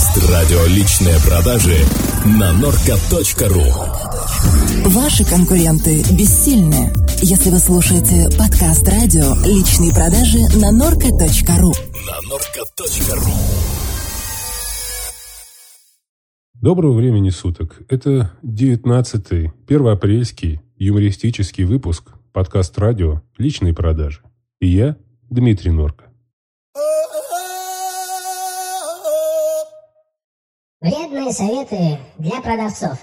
Подкаст «Радио личные продажи» на nordka.ru Ваши конкуренты бессильны. Если вы слушаете подкаст радио «Личные продажи» на norca.ru На nordka.ru Доброго времени суток. Это 19-й, первоапрельский юмористический выпуск подкаст радио «Личные продажи». И я, Дмитрий Норка. Вредные советы для продавцов.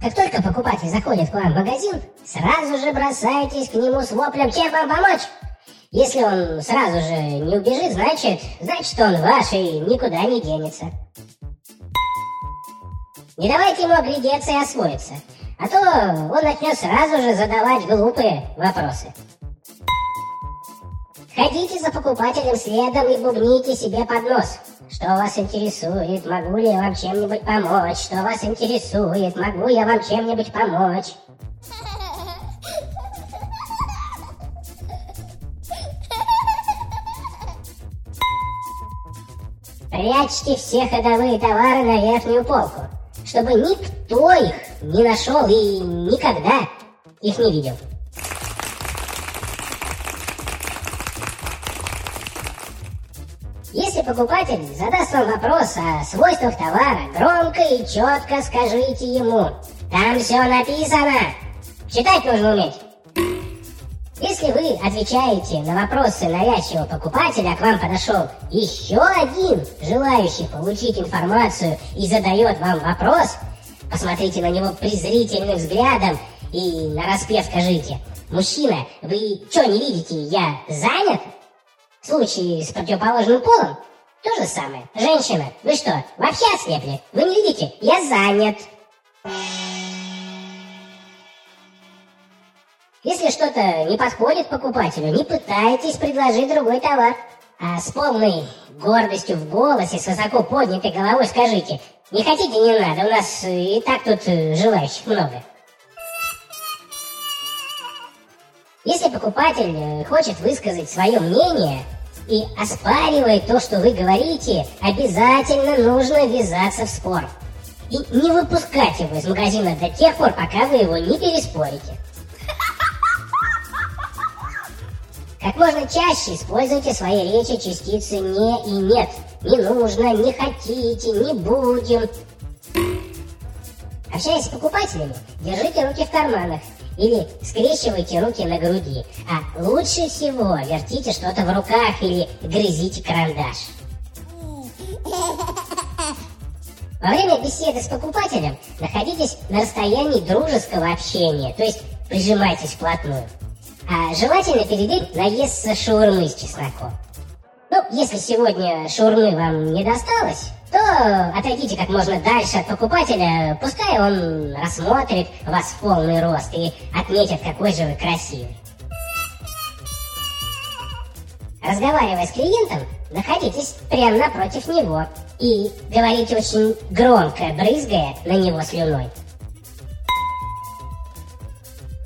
Как только покупатель заходит к вам в магазин, сразу же бросайтесь к нему с воплем «Чем вам помочь?». Если он сразу же не убежит, значит, значит он ваш и никуда не денется. Не давайте ему оглядеться и освоиться, а то он начнет сразу же задавать глупые вопросы. Ходите за покупателем следом и бубните себе под нос. Что вас интересует? Могу ли я вам чем-нибудь помочь? Что вас интересует? Могу я вам чем-нибудь помочь? Прячьте все ходовые товары на верхнюю полку, чтобы никто их не нашел и никогда их не видел. Если покупатель задаст вам вопрос о свойствах товара, громко и четко скажите ему. Там все написано. Читать нужно уметь. Если вы отвечаете на вопросы навязчивого покупателя, а к вам подошел еще один желающий получить информацию и задает вам вопрос, посмотрите на него презрительным взглядом и на распев скажите, «Мужчина, вы что не видите, я занят?» В случае с противоположным полом то же самое. Женщина, вы что, вообще ослепли? Вы не видите? Я занят. Если что-то не подходит покупателю, не пытайтесь предложить другой товар. А с полной гордостью в голосе, с высоко поднятой головой скажите, не хотите, не надо, у нас и так тут э, желающих много. Покупатель э, хочет высказать свое мнение и оспаривает то, что вы говорите, обязательно нужно ввязаться в спор. И не выпускать его из магазина до тех пор, пока вы его не переспорите. Как можно чаще используйте в своей речи частицы «не» и «нет». Не нужно, не хотите, не будем. Общаясь с покупателями, держите руки в карманах или скрещивайте руки на груди, а лучше всего вертите что-то в руках или грызите карандаш. Во время беседы с покупателем находитесь на расстоянии дружеского общения, то есть прижимайтесь вплотную. А желательно перед этим наесться шаурмы с чесноком. Ну, если сегодня шаурмы вам не досталось, то отойдите как можно дальше от покупателя, пускай он рассмотрит вас в полный рост и отметит, какой же вы красивый. Разговаривая с клиентом, находитесь прямо напротив него и говорите очень громко, брызгая на него слюной.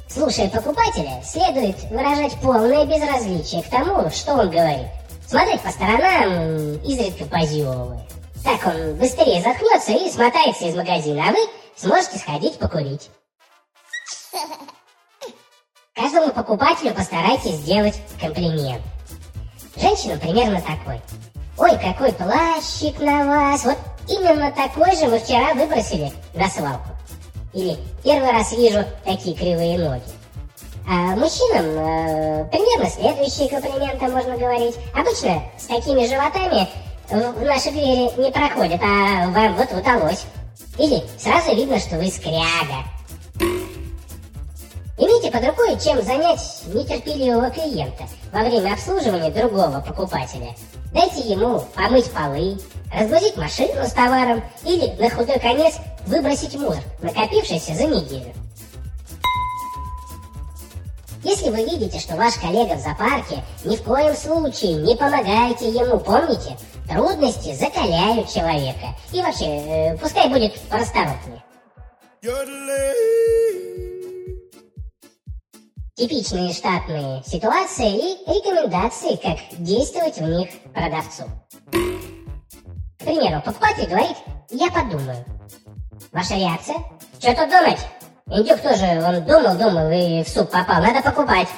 Слушая покупателя, следует выражать полное безразличие к тому, что он говорит. Смотреть по сторонам, изредка позевывая. Так он быстрее заткнется и смотается из магазина, а вы сможете сходить покурить. Каждому покупателю постарайтесь сделать комплимент. Женщина примерно такой. Ой, какой плащик на вас. Вот именно такой же мы вчера выбросили на свалку. Или первый раз вижу такие кривые ноги. А мужчинам э, примерно следующие комплименты можно говорить. Обычно с такими животами в наши двери не проходят, а вам вот удалось. Или сразу видно, что вы скряга. Имейте под рукой, чем занять нетерпеливого клиента во время обслуживания другого покупателя. Дайте ему помыть полы, разгрузить машину с товаром или, на худой конец, выбросить мусор, накопившийся за неделю. Если вы видите, что ваш коллега в зоопарке, ни в коем случае не помогайте ему, помните, трудности закаляют человека. И вообще, э, пускай будет порасторопнее. Типичные штатные ситуации и рекомендации, как действовать в них продавцу. примеру, покупатель говорит, я подумаю. Ваша реакция? Что тут думать? Индюк тоже, он думал, думал и в суп попал. Надо покупать.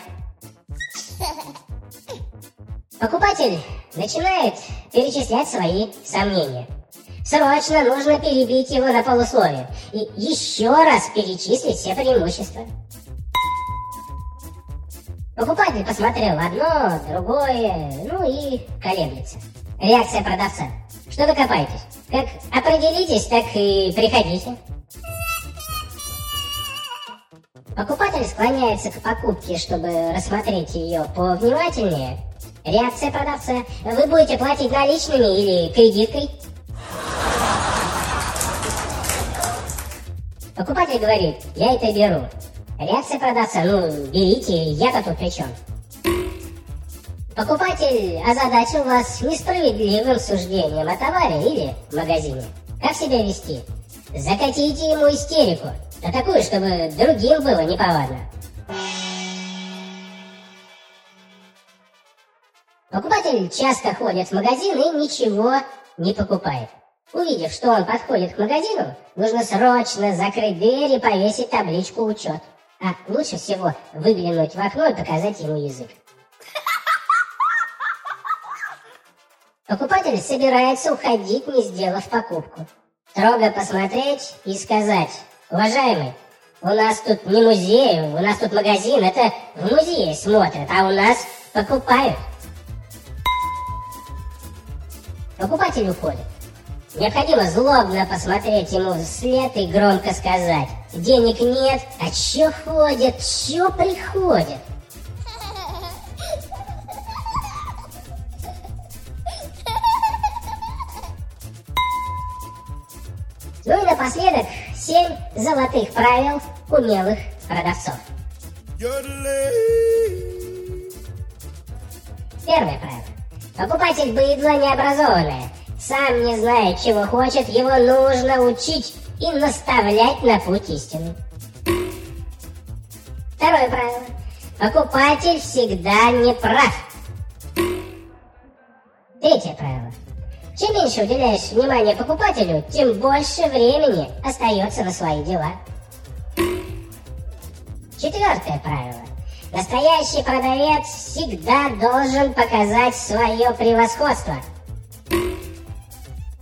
Покупатель начинает перечислять свои сомнения. Срочно нужно перебить его на полусловие и еще раз перечислить все преимущества. Покупатель посмотрел одно, другое, ну и колеблется. Реакция продавца. Что вы копаетесь? Как определитесь, так и приходите. Покупатель склоняется к покупке, чтобы рассмотреть ее повнимательнее. Реакция продавца. Вы будете платить наличными или кредиткой? Покупатель говорит, я это беру. Реакция продавца, ну, берите, я-то тут при чем? Покупатель озадачил вас несправедливым суждением о товаре или магазине. Как себя вести? Закатите ему истерику. Да такую, чтобы другим было неповадно. Покупатель часто ходит в магазин и ничего не покупает. Увидев, что он подходит к магазину, нужно срочно закрыть дверь и повесить табличку «Учет». А лучше всего выглянуть в окно и показать ему язык. Покупатель собирается уходить, не сделав покупку. Строго посмотреть и сказать, уважаемый, у нас тут не музей, у нас тут магазин, это в музее смотрят, а у нас покупают. Покупатель уходит. Необходимо злобно посмотреть ему вслед и громко сказать. Денег нет, а чё ходят, чё приходят? Ну и напоследок, семь золотых правил умелых продавцов. Первое правило. Покупатель быдло необразованное. Сам не знает, чего хочет, его нужно учить и наставлять на путь истины. Второе правило. Покупатель всегда не прав. Третье правило. Чем меньше уделяешь внимания покупателю, тем больше времени остается на свои дела. Четвертое правило. Настоящий продавец всегда должен показать свое превосходство.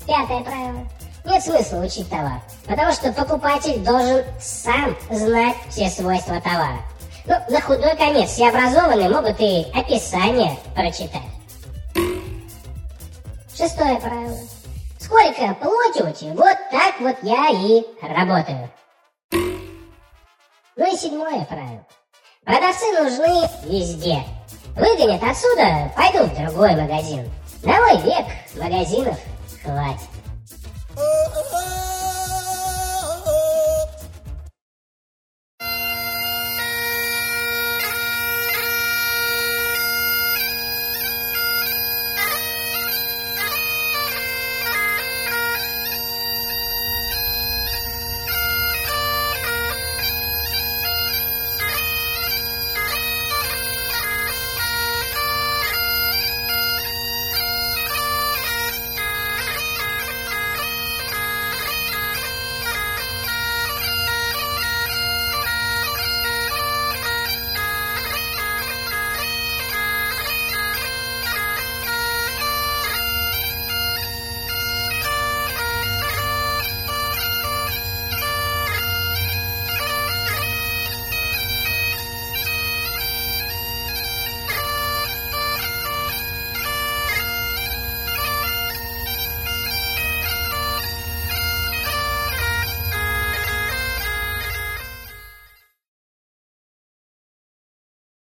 Пятое правило. Нет смысла учить товар, потому что покупатель должен сам знать все свойства товара. Ну, на худой конец, все образованные могут и описание прочитать. Шестое правило. Сколько платите, вот так вот я и работаю. Ну и седьмое правило. Продавцы нужны везде. Выгонят отсюда, пойду в другой магазин. На мой век магазинов хватит.